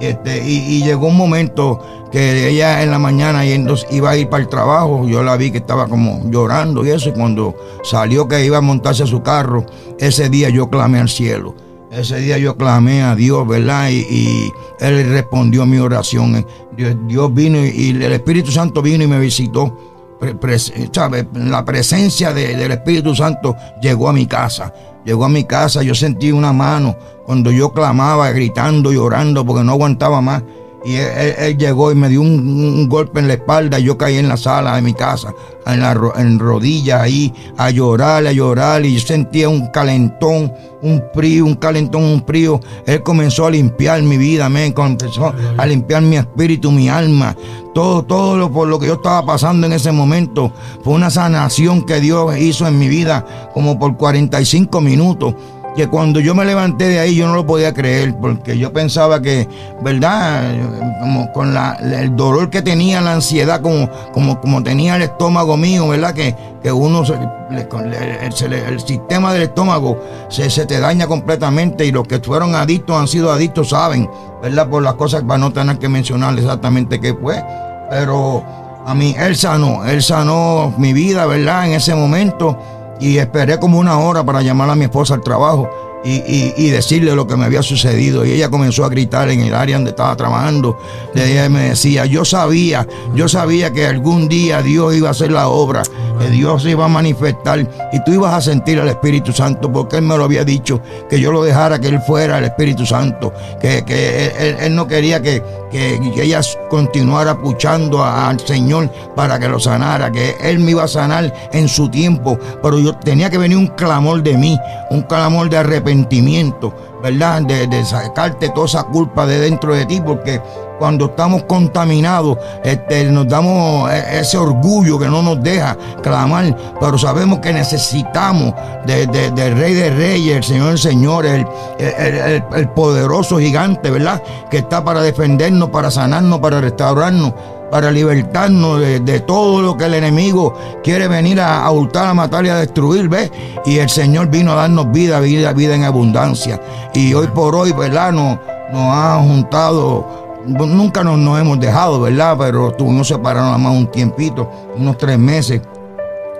Este, y, llegó un momento que ella en la mañana iba a ir para el trabajo, yo la vi que estaba como llorando y eso, y cuando salió que iba a montarse a su carro, ese día yo clamé al cielo. Ese día yo clamé a Dios, ¿verdad? Y, Él respondió a mi oración. Dios, vino y, el Espíritu Santo vino y me visitó. La presencia del Espíritu Santo llegó a mi casa. Llegó a mi casa, yo sentí una mano cuando yo clamaba, gritando, llorando, porque no aguantaba más. Y él, llegó y me dio un, golpe en la espalda. Y yo caí en la sala de mi casa, en, la, en rodillas ahí, a llorar, a llorar. Y yo sentía un calentón, un frío, un calentón, un frío. Él comenzó a limpiar mi vida, me comenzó a limpiar mi espíritu, mi alma. Todo, todo lo, por lo que yo estaba pasando en ese momento fue una sanación que Dios hizo en mi vida, como por 45 minutos que cuando yo me levanté de ahí yo no lo podía creer, porque yo pensaba que, ¿verdad? Como con la, el dolor que tenía, la ansiedad, como, como, como tenía el estómago mío, ¿verdad? Que, que uno, el, el, sistema del estómago se, se, te daña completamente y los que fueron adictos han sido adictos saben, ¿verdad? Por las cosas para no tener que mencionar exactamente qué fue. Pero a mí, él sanó, él sanó mi vida, ¿verdad? En ese momento y esperé como una hora para llamar a mi esposa al trabajo y, decirle lo que me había sucedido. Y ella comenzó a gritar en el área donde estaba trabajando. Ella me decía, yo sabía, yo sabía que algún día Dios iba a hacer la obra, que Dios se iba a manifestar y tú ibas a sentir al Espíritu Santo, porque Él me lo había dicho, que yo lo dejara, que Él fuera el Espíritu Santo, que, él, no quería que, que, ella continuara puchando al Señor para que lo sanara, que Él me iba a sanar en su tiempo, pero yo tenía que venir un clamor de mí, un clamor de arrepentimiento ¿verdad? De, sacarte toda esa culpa de dentro de ti, porque cuando estamos contaminados, este, nos damos e, ese orgullo que no nos deja clamar, pero sabemos que necesitamos del Rey de Reyes, el Señor del Señor, el, poderoso gigante, ¿verdad? Que está para defendernos, para sanarnos, para restaurarnos para libertarnos de, todo lo que el enemigo quiere venir a, a, hurtar, a matar y a destruir, ¿ves? Y el Señor vino a darnos vida, vida, vida en abundancia. Y hoy por hoy, ¿verdad? Nos, nos ha juntado, nunca nos, hemos dejado, ¿verdad? Pero estuvimos separados nada más un tiempito, unos tres meses.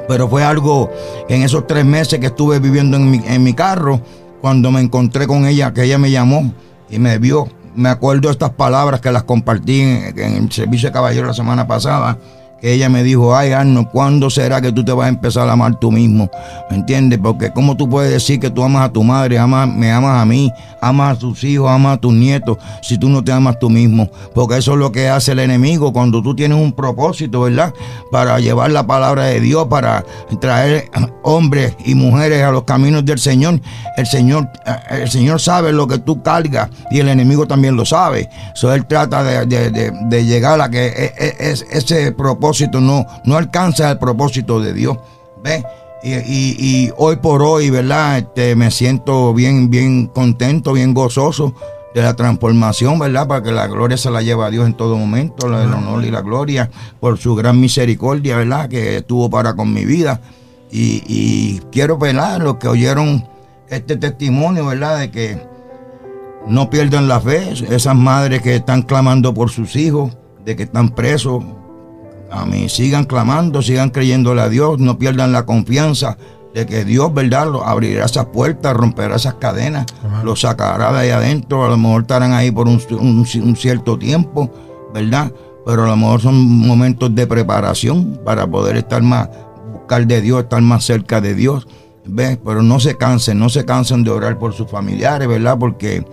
Pero fue algo en esos tres meses que estuve viviendo en mi, en mi carro, cuando me encontré con ella, que ella me llamó y me vio me acuerdo estas palabras que las compartí en, el servicio de caballero la semana pasada ella me dijo, ay Arno, ¿cuándo será que tú te vas a empezar a amar tú mismo? ¿Me entiendes? Porque ¿cómo tú puedes decir que tú amas a tu madre, amas, me amas a mí, amas a tus hijos, amas a tus nietos, si tú no te amas tú mismo? Porque eso es lo que hace el enemigo cuando tú tienes un propósito, ¿verdad? Para llevar la palabra de Dios, para traer hombres y mujeres a los caminos del Señor. El Señor, el Señor sabe lo que tú cargas y el enemigo también lo sabe. Él trata de, llegar a que e, e, ese propósito no, no alcanza el propósito de Dios. ¿Ves? Y, hoy por hoy, ¿verdad? Este, me siento bien, bien contento, bien gozoso de la transformación, ¿verdad? Para que la gloria se la lleve a Dios en todo momento, el honor y la gloria por su gran misericordia, ¿verdad? Que tuvo para con mi vida. Y, y quiero, ¿verdad? Los que oyeron este testimonio, ¿verdad? De que no pierdan la fe, esas madres que están clamando por sus hijos, de que están presos, a mí sigan clamando, sigan creyéndole a Dios, no pierdan la confianza de que Dios, ¿verdad?, abrirá esas puertas, romperá esas cadenas, los sacará de ahí adentro, a lo mejor estarán ahí por un, cierto tiempo, ¿verdad? Pero a lo mejor son momentos de preparación para poder estar más, buscar de Dios, estar más cerca de Dios, ¿ves? Pero no se cansen, no se cansen de orar por sus familiares, ¿verdad? Porque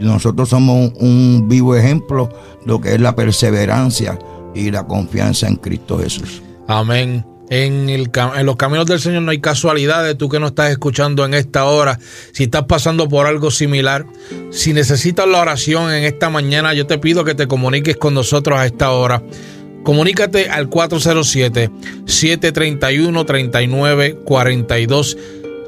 nosotros somos un vivo ejemplo de lo que es la perseverancia y la confianza en Cristo Jesús. Amén. En, en, los caminos del Señor no hay casualidades, tú que no estás escuchando en esta hora, si estás pasando por algo similar, si necesitas la oración en esta mañana, yo te pido que te comuniques con nosotros a esta hora. Comunícate al 407-731-3942.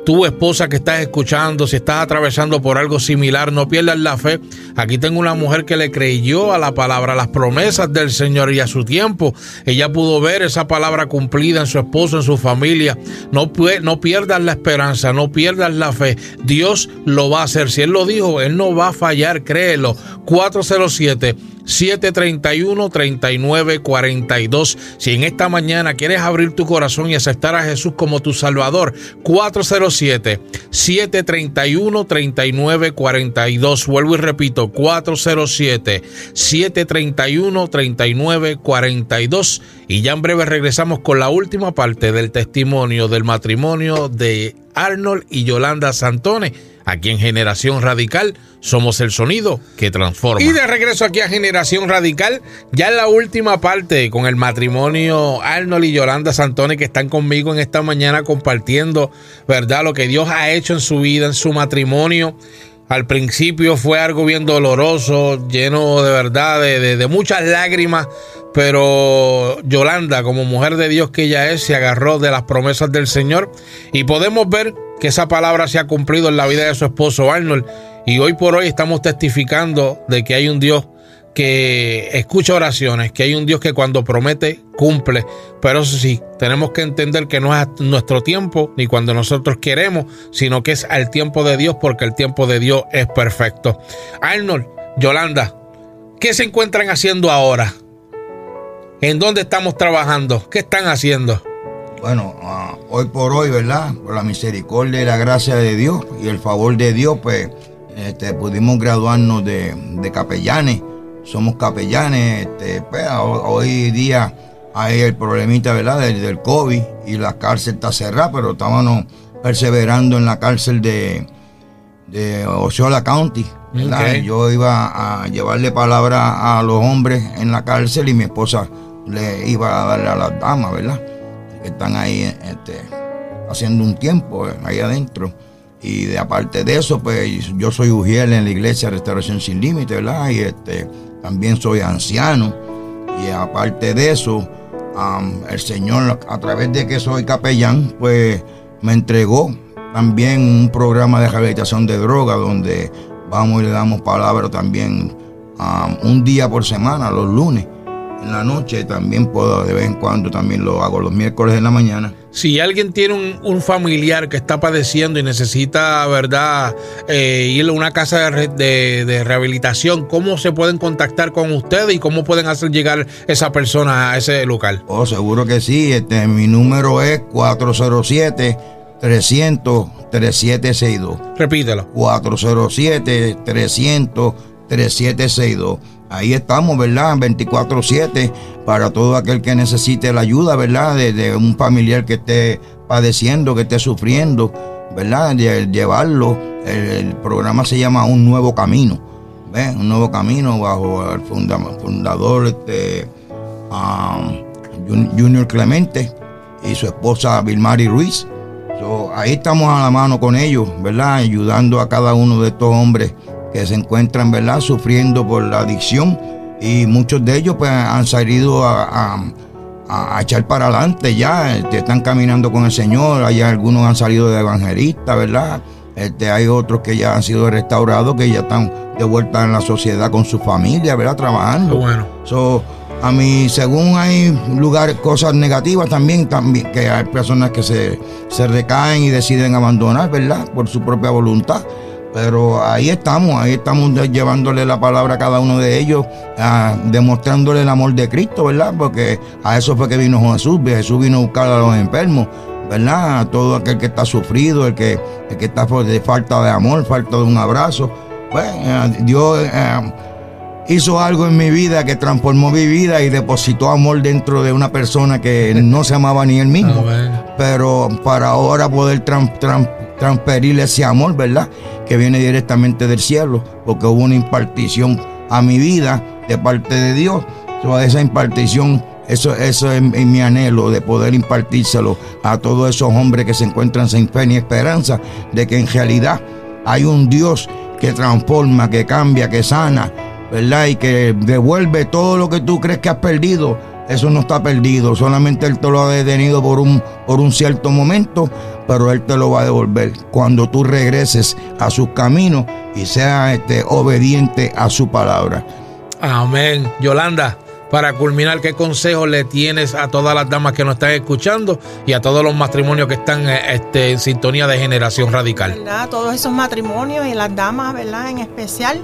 Tu esposa que estás escuchando, si estás atravesando por algo similar, no pierdas la fe. Aquí tengo una mujer que le creyó a la palabra, a las promesas del Señor y a su tiempo. Ella pudo ver esa palabra cumplida en su esposo, en su familia. No, no pierdas la esperanza, no pierdas la fe. Dios lo va a hacer. Si Él lo dijo, Él no va a fallar, créelo. 407 731-3942. Si en esta mañana quieres abrir tu corazón y aceptar a Jesús como tu Salvador, 407-731-3942. Vuelvo y repito, 407-731-3942. Y ya en breve regresamos con la última parte del testimonio del matrimonio de Arnold y Yolanda Santone Aquí en Generación Radical somos el sonido que transforma. Y de regreso aquí a Generación Radical, ya en la última parte con el matrimonio Arnold y Yolanda Santoni que están conmigo en esta mañana compartiendo, ¿verdad? Lo que Dios ha hecho en su vida, en su matrimonio. Al principio fue algo bien doloroso, lleno de verdad, de, de muchas lágrimas, pero Yolanda, como mujer de Dios que ella es, se agarró de las promesas del Señor y podemos ver que esa palabra se ha cumplido en la vida de su esposo Arnold. Y hoy por hoy estamos testificando de que hay un Dios que escucha oraciones, que hay un Dios que cuando promete cumple. Pero eso sí, tenemos que entender que no es nuestro tiempo ni cuando nosotros queremos, sino que es al tiempo de Dios porque el tiempo de Dios es perfecto. Arnold, Yolanda, ¿qué se encuentran haciendo ahora? ¿En dónde estamos trabajando? ¿Qué están haciendo? Bueno, ah, hoy por hoy, ¿verdad? Por la misericordia y la gracia de Dios y el favor de Dios, pues este, pudimos graduarnos de, capellanes. Somos capellanes. Este, pues, hoy día hay el problemita, ¿verdad? Del, COVID y la cárcel está cerrada, pero estábamos perseverando en la cárcel de, de Osceola County. Yo iba a llevarle palabra a los hombres en la cárcel y mi esposa le iba a darle a las damas, ¿verdad? Están ahí este, haciendo un tiempo eh, ahí adentro. Y de aparte de eso, pues yo soy Ujiel en la iglesia Restauración Sin Límite, ¿verdad? Y este, también soy anciano. Y aparte de eso, el Señor, a través de que soy capellán, pues me entregó también un programa de rehabilitación de droga donde vamos y le damos palabra también un día por semana, los lunes en la noche, también puedo de vez en cuando, también lo hago los miércoles en la mañana. Si alguien tiene un, familiar que está padeciendo y necesita, ¿verdad?, eh, ir a una casa de, rehabilitación, ¿cómo se pueden contactar con ustedes y cómo pueden hacer llegar esa persona a ese local? Oh, seguro que sí. Este, mi número es 407 300 3762. Repítelo. 407 300 3762. Ahí estamos, ¿verdad? 24/7 para todo aquel que necesite la ayuda, ¿verdad? De, un familiar que esté padeciendo, que esté sufriendo, ¿verdad? De, llevarlo. El, programa se llama Un Nuevo Camino, ¿ves? Un Nuevo Camino bajo el fundador este, Junior Clemente y su esposa Vilmari Ruiz. ahí estamos a la mano con ellos, ¿verdad? Ayudando a cada uno de estos hombres que se encuentran, ¿verdad?, sufriendo por la adicción y muchos de ellos pues han salido a, echar para adelante ya, este, están caminando con el Señor, hay algunos han salido de evangelistas, ¿verdad? Este, hay otros que ya han sido restaurados, que ya están de vuelta en la sociedad con su familia, ¿verdad? Trabajando. bueno. So, a mí, según hay lugares, cosas negativas también, también que hay personas que se, se recaen y deciden abandonar, ¿verdad? Por su propia voluntad. Pero ahí estamos, ahí estamos llevándole la palabra a cada uno de ellos, demostrándole el amor de Cristo, ¿verdad? Porque a eso fue que vino Jesús, Jesús vino a buscar a los enfermos, ¿verdad? A todo aquel que está sufrido, el que, el que está de falta de amor, falta de un abrazo. Pues eh, Dios eh, hizo algo en mi vida que transformó mi vida y depositó amor dentro de una persona que no se amaba ni él mismo. Pero para ahora poder transferirle ese amor, ¿verdad? Que viene directamente del cielo, porque hubo una impartición a mi vida de parte de Dios. esa impartición, eso, eso es, mi anhelo de poder impartírselo a todos esos hombres que se encuentran sin fe ni esperanza de que en realidad hay un Dios que transforma, que cambia, que sana, ¿verdad? Y que devuelve todo lo que tú crees que has perdido eso no está perdido. Solamente Él te lo ha detenido por un, por un cierto momento, pero Él te lo va a devolver cuando tú regreses a sus caminos y seas este, obediente a su palabra. Amén. Yolanda, para culminar, ¿qué consejos le tienes a todas las damas que nos están escuchando y a todos los matrimonios que están eh, este, en sintonía de generación radical? ¿Verdad? Todos esos matrimonios y las damas, ¿verdad? En especial,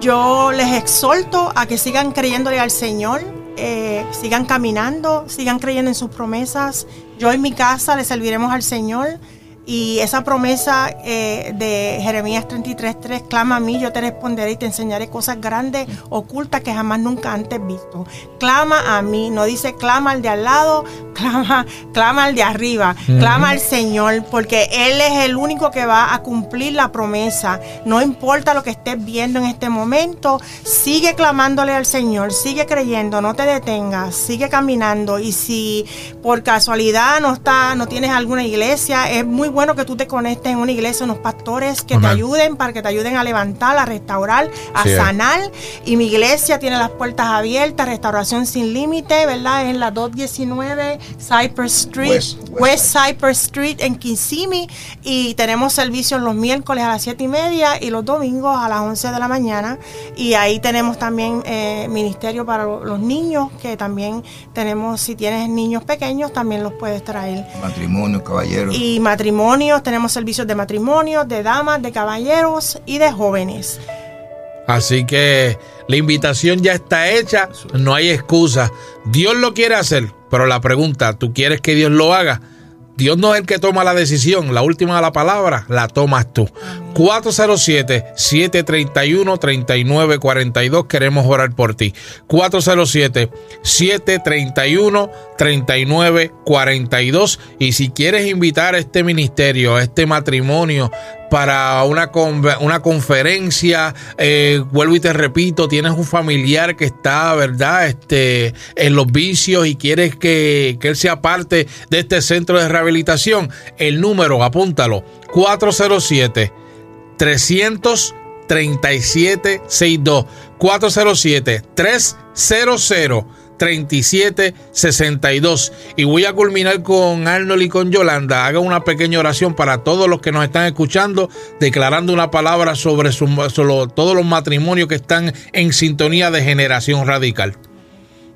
yo les exhorto a que sigan creyéndole al Señor, eh, sigan caminando, sigan creyendo en sus promesas. Yo en mi casa le serviremos al Señor. Y esa promesa eh, de Jeremías 33:3, clama a mí, yo te responderé y te enseñaré cosas grandes, ocultas que jamás nunca antes visto. Clama a mí, no dice clama al de al lado, clama, clama al de arriba, clama al Señor, porque Él es el único que va a cumplir la promesa. No importa lo que estés viendo en este momento, sigue clamándole al Señor, sigue creyendo, no te detengas, sigue caminando. Y si por casualidad no está, no tienes alguna iglesia, es muy bueno que tú te conectes en una iglesia, unos pastores que te ayuden para que te ayuden a levantar, a restaurar, a sanar. Y mi iglesia tiene las puertas abiertas, restauración sin límite, ¿verdad? En la 219 Cypress Street, West, Cypress Street en Kissimmee. Y tenemos servicios los miércoles a las 7 y media y los domingos a las 11 de la mañana. Y ahí tenemos también eh, ministerio para los niños, que también tenemos, si tienes niños pequeños, también los puedes traer. Matrimonio, caballeros. Y matrimonio tenemos servicios de matrimonio, de damas, de caballeros y de jóvenes. Así que la invitación ya está hecha, no hay excusa. Dios lo quiere hacer, pero la pregunta, ¿tú quieres que Dios lo haga? Dios no es el que toma la decisión, la última la palabra la tomas tú. 407-731-3942, queremos orar por ti. 407-731-3942. Y si quieres invitar a este ministerio, a este matrimonio, para una, una conferencia, eh, vuelvo y te repito, tienes un familiar que está, ¿verdad?, este, en los vicios y quieres que, que él sea parte de este centro de rehabilitación, el número, apúntalo, 407 337 62 407 300 3762. Y voy a culminar con Arnold y con Yolanda. Haga una pequeña oración para todos los que nos están escuchando, declarando una palabra sobre, todos los matrimonios que están en sintonía de generación radical.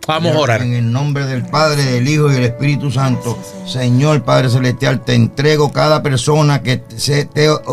Vamos a orar. En el nombre del Padre, del Hijo y del Espíritu Santo, Señor Padre Celestial, te entrego cada persona que esté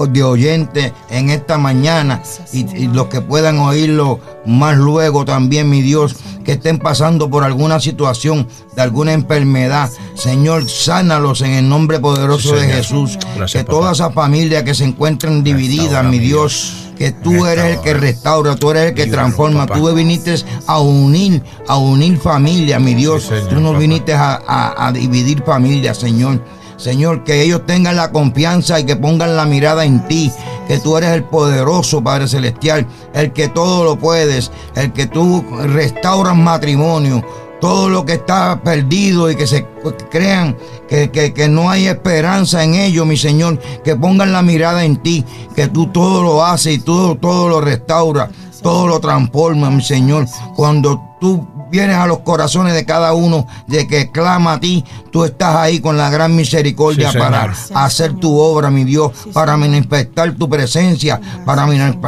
de oyente en esta mañana y, los que puedan oírlo más luego también, mi Dios, que estén pasando por alguna situación de alguna enfermedad. Señor, sánalos en el nombre poderoso de Jesús. que toda esa familia que se encuentren divididas, mi Dios que tú eres el que restaura, tú eres el que transforma. Tú viniste a unir, a unir familia, mi Dios. Tú no viniste a, dividir familia, Señor. Señor, que ellos tengan la confianza y que pongan la mirada en ti, que tú eres el poderoso Padre Celestial, el que todo lo puedes, el que tú restauras matrimonio, todo lo que está perdido y que se crean que, que, no hay esperanza en ellos, mi Señor, que pongan la mirada en ti, que tú todo lo haces y todo, todo lo restaura, todo lo transforma, mi Señor. Cuando tú vienes a los corazones de cada uno de que clama a ti, tú estás ahí con la gran misericordia para hacer tu obra, mi Dios, para manifestar tu presencia, para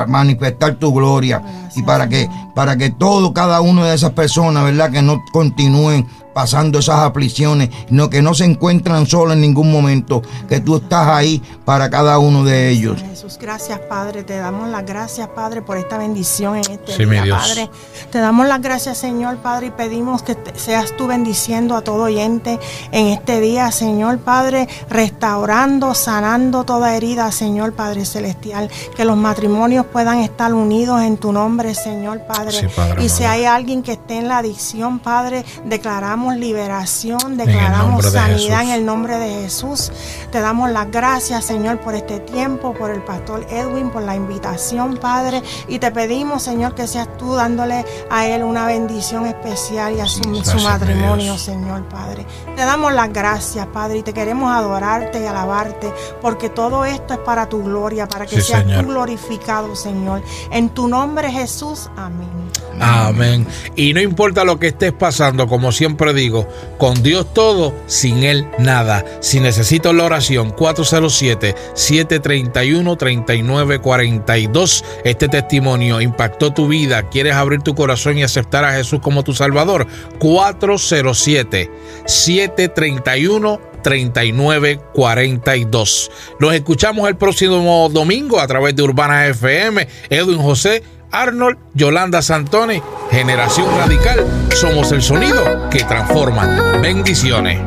manifestar tu gloria. Y para que para que todo cada uno de esas personas, ¿verdad? Que no continúen pasando esas aflicciones, no que no se encuentran solos en ningún momento, que tú estás ahí para cada uno de ellos. Jesús, gracias Padre, te damos las gracias Padre por esta bendición en este día, Padre. Te damos las gracias Señor Padre y pedimos que seas tú bendiciendo a todo oyente en este día, Señor Padre, restaurando, sanando toda herida, Señor Padre Celestial, que los matrimonios puedan estar unidos en tu nombre, Señor Padre. y si hay alguien que esté en la adicción, Padre, declaramos liberación, declaramos sanidad en el nombre de Jesús. Te damos las gracias, Señor, por este tiempo, por el pastor Edwin, por la invitación, Padre. Y te pedimos, Señor, que seas tú dándole a él una bendición especial y a su, matrimonio, Señor, Padre. Te damos las gracias, Padre, y te queremos adorarte y alabarte, porque todo esto es para tu gloria, para que seas tú glorificado, Señor. En tu nombre, Jesús. Amén. Amén. Y no importa lo que estés pasando, como siempre digo, con Dios todo, sin Él nada. Si necesitas la oración, 407-731-3942. Este testimonio impactó tu vida. ¿Quieres abrir tu corazón y aceptar a Jesús como tu Salvador? 407-731 3942. Nos escuchamos el próximo domingo a través de Urbana FM. Edwin José Arnold, Yolanda Santoni, Generación Radical, somos el sonido que transforma. Bendiciones.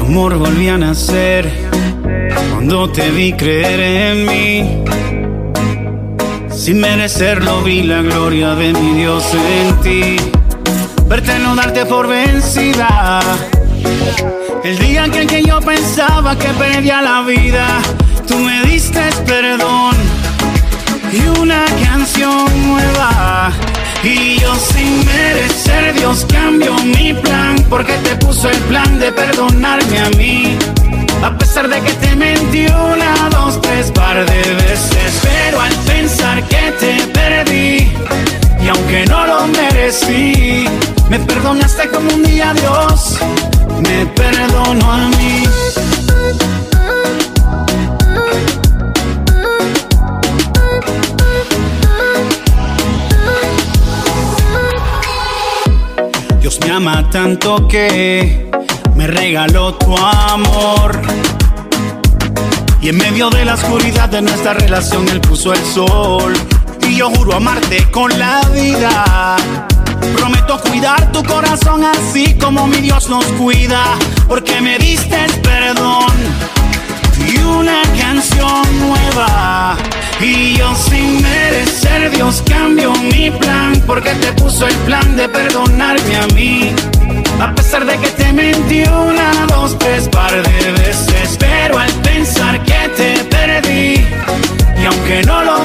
Amor volví a nacer cuando te vi creer en mí. Sin merecerlo vi la gloria de mi Dios en ti. Verte no darte por vencida el día en que yo pensaba que perdía la vida, tú me diste perdón y una canción nueva. Y yo sin merecer, Dios cambió mi plan, porque te puso el plan de perdonarme a mí. A pesar de que te mentí una, dos, tres par de veces, pero al pensar que te perdí, y aunque no lo merecí, me perdonaste como un día Dios me perdono a mí. Dios me ama tanto que me regaló tu amor. Y en medio de la oscuridad de nuestra relación, Él puso el sol. Yo juro amarte con la vida Prometo cuidar tu corazón así como mi Dios nos cuida, porque me diste perdón y una canción nueva. Y yo sin merecer Dios cambio mi plan, porque te puso el plan de perdonarme a mí. A pesar de que te mentí una, dos, tres par de veces, pero al pensar que te perdí, y aunque no lo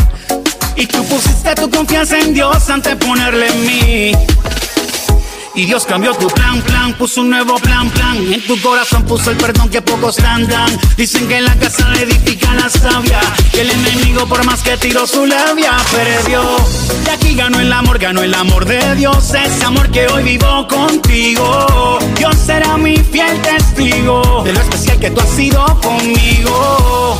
y tú pusiste tu confianza en Dios antes de ponerle en mí. Y Dios cambió tu plan, plan, puso un nuevo plan, plan. En tu corazón puso el perdón que pocos dan. Dicen que en la casa le edifica la sabia. Que el enemigo, por más que tiró su labia, perdió. Y aquí ganó el amor, ganó el amor de Dios. Ese amor que hoy vivo contigo. Dios será mi fiel testigo de lo especial que tú has sido conmigo.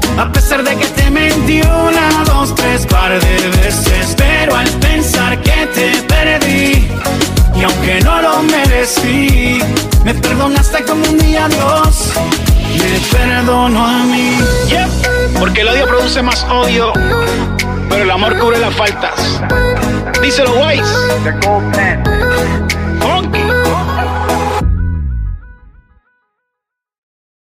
A pesar de que te mentí una, dos, tres par de veces, pero al pensar que te perdí, y aunque no lo merecí, me perdonaste como un día Dios, me perdono a mí. Porque el odio produce más odio, pero el amor cubre las faltas. Díselo, Wise.